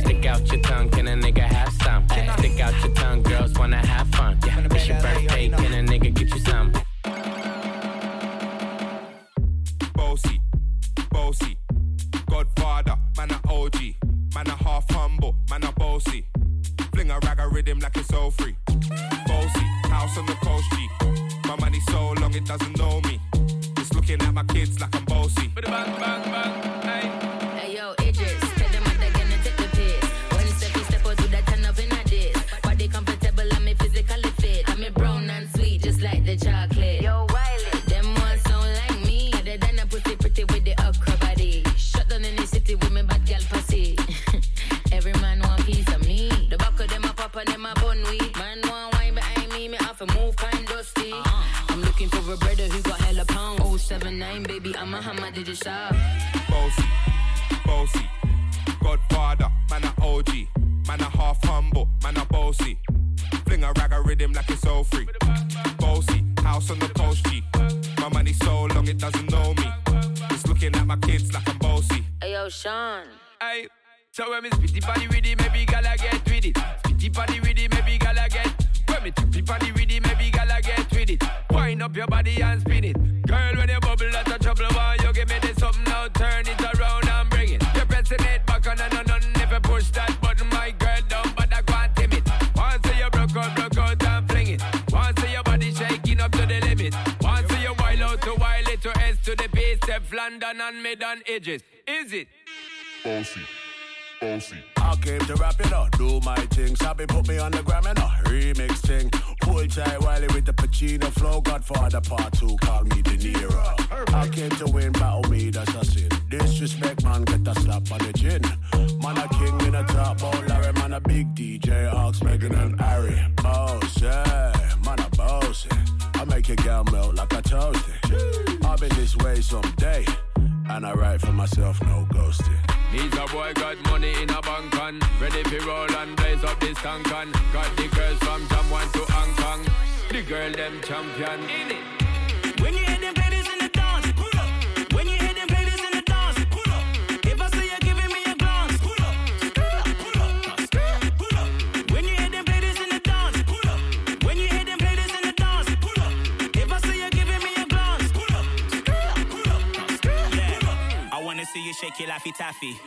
Stick out your tongue, can a nigga have some? Stick out your tongue, girls wanna have fun. It's your birthday, can a nigga get you some? Bossy, bossy, Godfather, man a OG, man a half humble, man a bossy. Fling a rag a rhythm like it's all free. Bossy, house on the coast G. My money so long it doesn't know me. It's looking at my kids like I'm bossy. Bang, bang, bang, I'm looking for a brother who got hella pound. 079, baby, I'm a hammer, did you shop? Bossy, bossy, Godfather, man a OG, man a half humble, man a bossy. Fling a rag a rhythm like it's all free. Bossy, house on the coast G. My money so long it doesn't know me. It's looking at my kids like I'm bossy. Hey yo, Sean. Hey, so when me spitty body with it, maybe gala get with it. Spitty body F London and mid and edges. Is it? Bossy, bossy. I came to rap it up, do my thing. Sabi put me on the gram and a remix thing. Pull tight Wiley with the Pacino flow. Godfather part two, call me De Niro. I came to win, battle me, that's a sin. Disrespect, man, get a slap on the chin. Man, a king in a top, oh Larry, man, a big DJ, Ox, Meghan and Harry. Boss, yeah, man, a boss. I make your girl melt like a toasty. I'll be this way someday. And I write for myself, no ghosting. Needs a boy got money in a bank and ready for roll and blaze up this tank and got the girls from Jamwan to Hong Kong. The girl them champion in it. When you hear them shake your laffy taffy.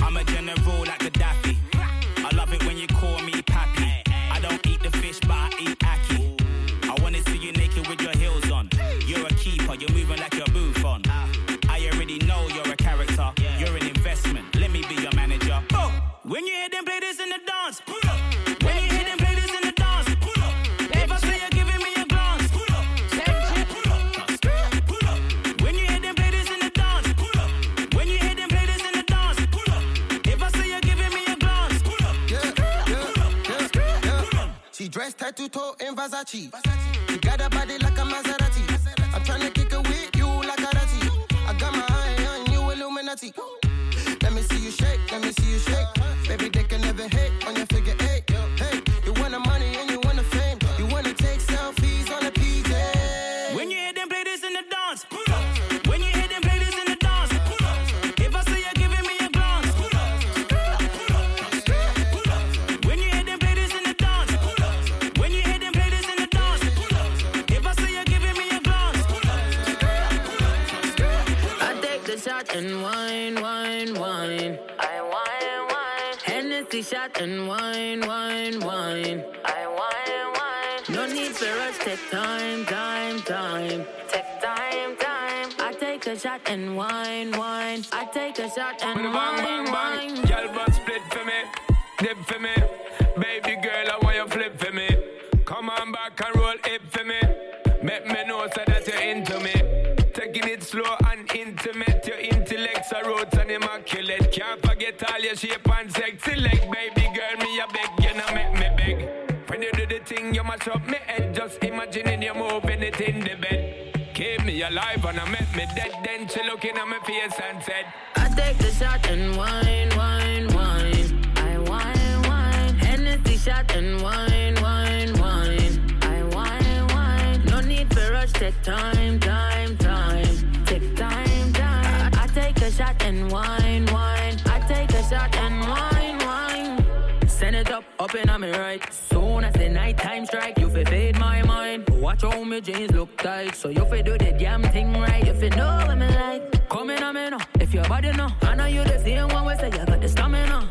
I'm a general like Gaddafi. I love it when you call me pappy. I don't eat the fish, but I eat ackee. I wanna see you naked with your heels on. You're a keeper, you're moving like you're Buffon. I already know you're a character, you're an investment. Let me be your manager. When you hear them play this in the dance, To toe in Versace. She got a body like a Maserati. I'm tryna kick it with you like a ratty. I got my eye on you, Illuminati. Let me see you shake, let me see you shake. Baby, they can never hate on your and wine, wine, wine. I wine, wine. No need for rush, take time, time, time. Take time, time. I take a shot and wine, wine. I take a shot and Bang, bang, wine, bang. wine. Girl, but split for me, dip for me. Baby girl, I want you flip for me. Come on back and roll hip for me. Make me know so that you're into me. Taking it slow and intimate. Your intellect's are roots and immaculate. Can't forget all your shape and sexy leg. Baby Just imagining you moving it in the bed. Keep me alive and I make me dead. Then she looking at my face and said, I take the shot and wine, wine, wine. I wine, wine. Hennessy shot and wine, wine, wine. I wine, wine. No need for rush, take time, time, time. Take time, time. I, take a shot and wine, wine. I take a shot and wine, wine. Send it up, up and me right. Soon as the nighttime strike, Watch how me jeans look tight, so you fi do the damn thing right. If you know what me like. Come in on me now, if your body know. I know you the same one we say you got the stamina.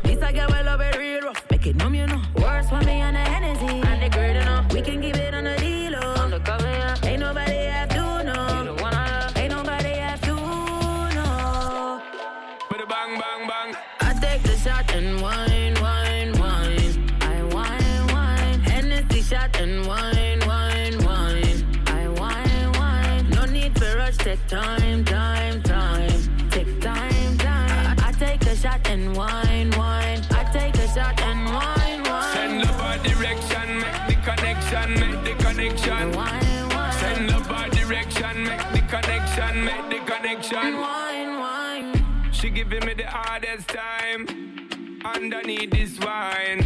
Hardest time underneath this wine.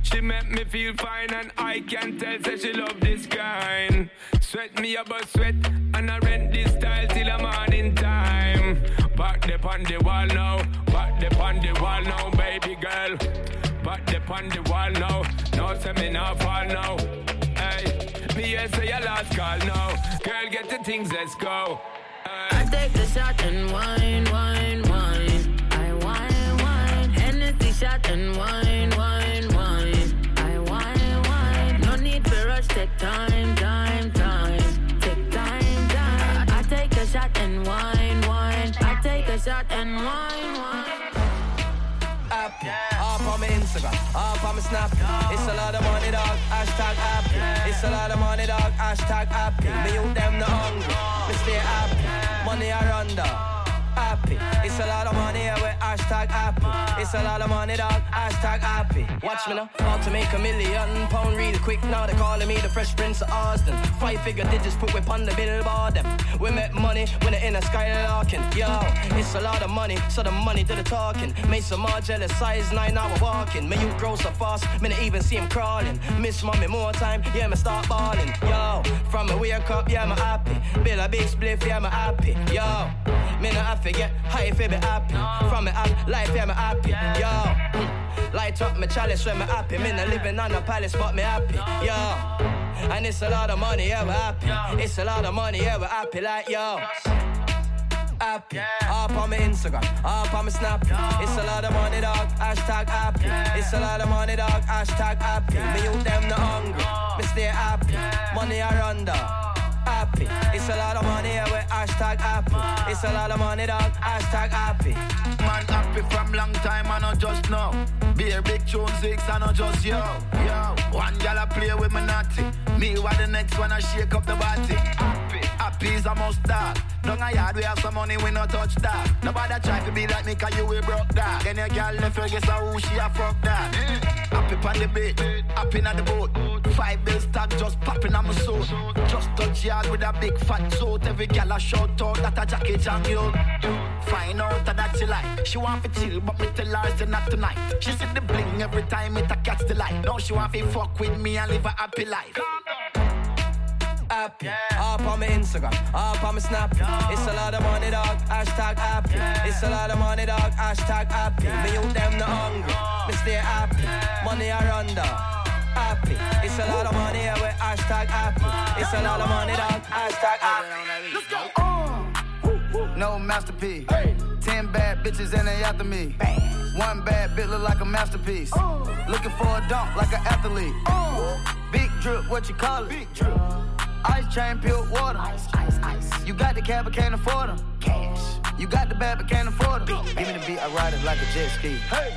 She make me feel fine and I can tell say she love this kind. Sweat me about sweat and I rent this style till the morning time. Back the on the wall now, back the on the wall now, baby girl. Back the on the wall now, no say me not fall now. Hey, me here say your last call now. Girl, get the things, let's go. I take the shot and wine, wine, wine. And wine, wine, wine. I wine, wine. No need for rush, take time, time, time. Take time, time. I, take a shot and wine, wine. I take a shot and wine, wine. app. Up on my Instagram, up on my Snap. It's a lot of money, dog. Hashtag app. It's a lot of money, dog. Hashtag app. Me you them the hungry. Me stay happy. Money I run down. Happy. It's a lot of money yeah, with hashtag happy. It's a lot of money, dog. Hashtag happy. Watch me now. About to make a million pound real quick. Now they're calling me the Fresh Prince of Austin. Five figure digits put whip on the billboard. Them. We make money when they in a skylarking. Yo, it's a lot of money, so the money do the talking. Made some more jealous size nine hour walking. Me you grow so fast, me not even see him crawling. Miss mommy more time, yeah me start balling. Yo, from me wake up, yeah me happy. Bill a big spliff, yeah me happy. Yo, me not have to get high if I be happy. From me up life, yeah me happy. Yo, light up my chalice when me happy. Me not living on a palace, but me happy. Yo, and it's a lot of money, yeah we happy. It's a lot of money, yeah we happy. Like yo. happy. Up on my Instagram, up on my Snap. It's a lot of money, dog. Hashtag happy. It's a lot of money, dog. Hashtag happy. Me you them the hungry. Me stay happy. Money I run down. Happy. It's a lot of money yeah, with hashtag happy. It's a lot of money, dog. Hashtag happy. Man happy from long time, I not just know. Be a big tune six, I not just yo. Yo, one gal I play with me naughty. Me what the next one I shake up the body. Happy, happy is a must start. Down a yard we have some money, we no touch that. Nobody try to be like me, cause you we broke that. Then your gal left her, guess who she a fuck that. Happy on the beat, happy on the boat. Five bills tag just popping on my suit. Just touch yard with a big fat suit. Every gal a shout out that a jacket jam you. Find out that she like. She want to chill, but me tell her say not tonight. She see the bling every time it a catch the light. Now she want to fuck with me and live a happy life. happy. Up on my Instagram, up on my Snap. It's a lot of money, dog. Hashtag happy. It's a lot of money, dog. Hashtag happy. Me you them the hungry. Me stay happy. Money I run down. Happy. It's a lot of money yeah, with hashtag happy. It's a lot of money, dog. Hashtag happy. Let's go. Uh. No masterpiece. Ten bad bitches and they after me. One bad bit look like a masterpiece. Uh. Looking for a dunk like an athlete. Uh. Big drip, what you call it? Big drip. Ice chain, pure water. Ice, ice, ice. You got the cab, but can't afford them. Cash. You got the bad, but can't afford them. Give me the beat, I ride it like a jet ski. Hey.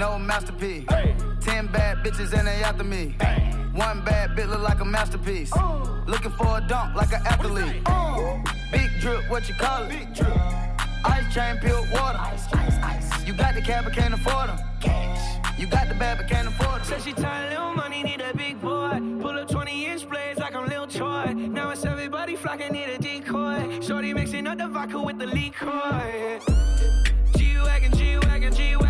No masterpiece. Ten bad bitches and they after me. One bad bitch look like a masterpiece. Looking for a dunk like an athlete. Big drip, what you call it? Big drip. Ice chain, pure water. Ice, ice, ice. You got the cab, but can't afford them. Cash. You got the bad, but can't afford them. Said she tired, little money, need a big boy. Pull up 20 inch blades like I'm Lil Troy. Now it's everybody flocking, need a decoy. Shorty mixing up the vodka with the liquor. G-Wagon, G-Wagon, G-Wagon, G-Wagon,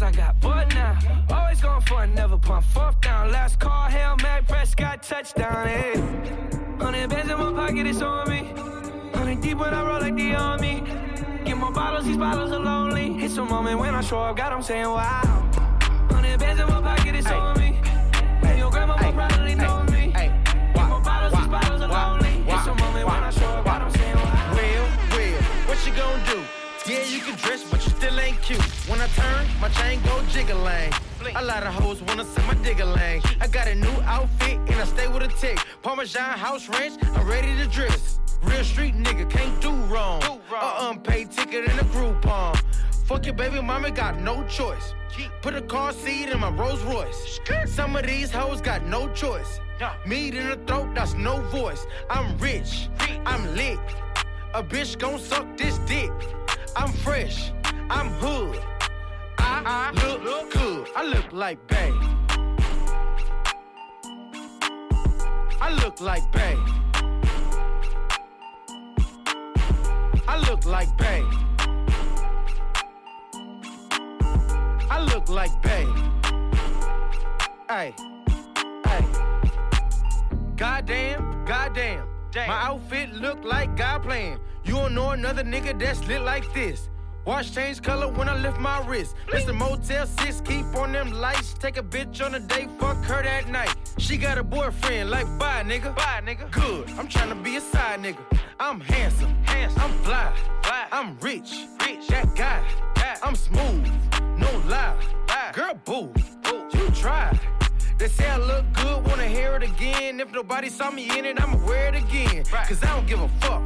cause I got bored now. Always going for it, never pump fourth down. Last call, Hail Mary, Prescott, touchdown, hey. Hundred bands in my pocket, it's on me. Hundred deep when I roll like the army. Get more bottles, these bottles are lonely. It's a moment when I show up, God, I'm saying wow. Hundred bands in my pocket, it's on me. And your grandma will probably know me. Get more bottles, these bottles are lonely. It's a moment when I show up, God, I'm saying wow. Well, well, what you gonna do? Yeah, you can dress, but you still ain't cute. When I turn, my chain go jiggling. A lot of hoes wanna see my diggling. I got a new outfit and I stay with a tick. Parmesan house ranch, I'm ready to dress. Real street nigga can't do wrong. A unpaid ticket in a Groupon. Fuck your baby mama, got no choice. Put a car seat in my Rolls Royce. Some of these hoes got no choice. Meat in the throat, that's no voice. I'm rich, I'm lit. A bitch gon' suck this dick. I'm fresh, I'm hood. I look good, I look like Bay. I look like Bay. I look like Bay. I look like Bay. Hey, hey. Goddamn, goddamn. Damn. My outfit look like God playing. You don't know another nigga that's lit like this. Watch change color when I lift my wrist. Mr. Motel 6, keep on them lights. Take a bitch on a date, fuck her that night. She got a boyfriend, like bye nigga. Bye nigga. Good, I'm trying to be a side nigga. I'm handsome, handsome. I'm fly, fly. I'm rich, rich. That guy, I'm smooth, no lie. Girl, boo, you try. They say I look good, wanna hear it again. If nobody saw me in it, I'ma wear it again. Cause I don't give a fuck.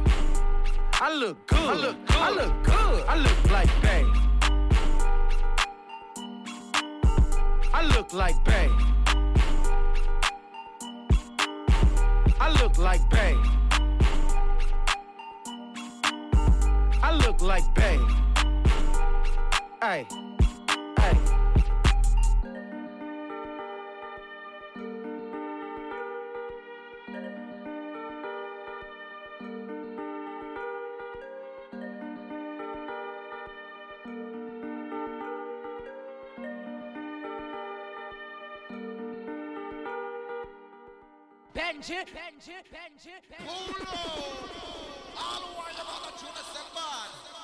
I look good. I look good. I look good. I look like Bay. I look like Bay. I look like Bay. I look like Bay. Hey, hey. Benji, Benji, Benji, Benji. Cool. All the while you got to tune a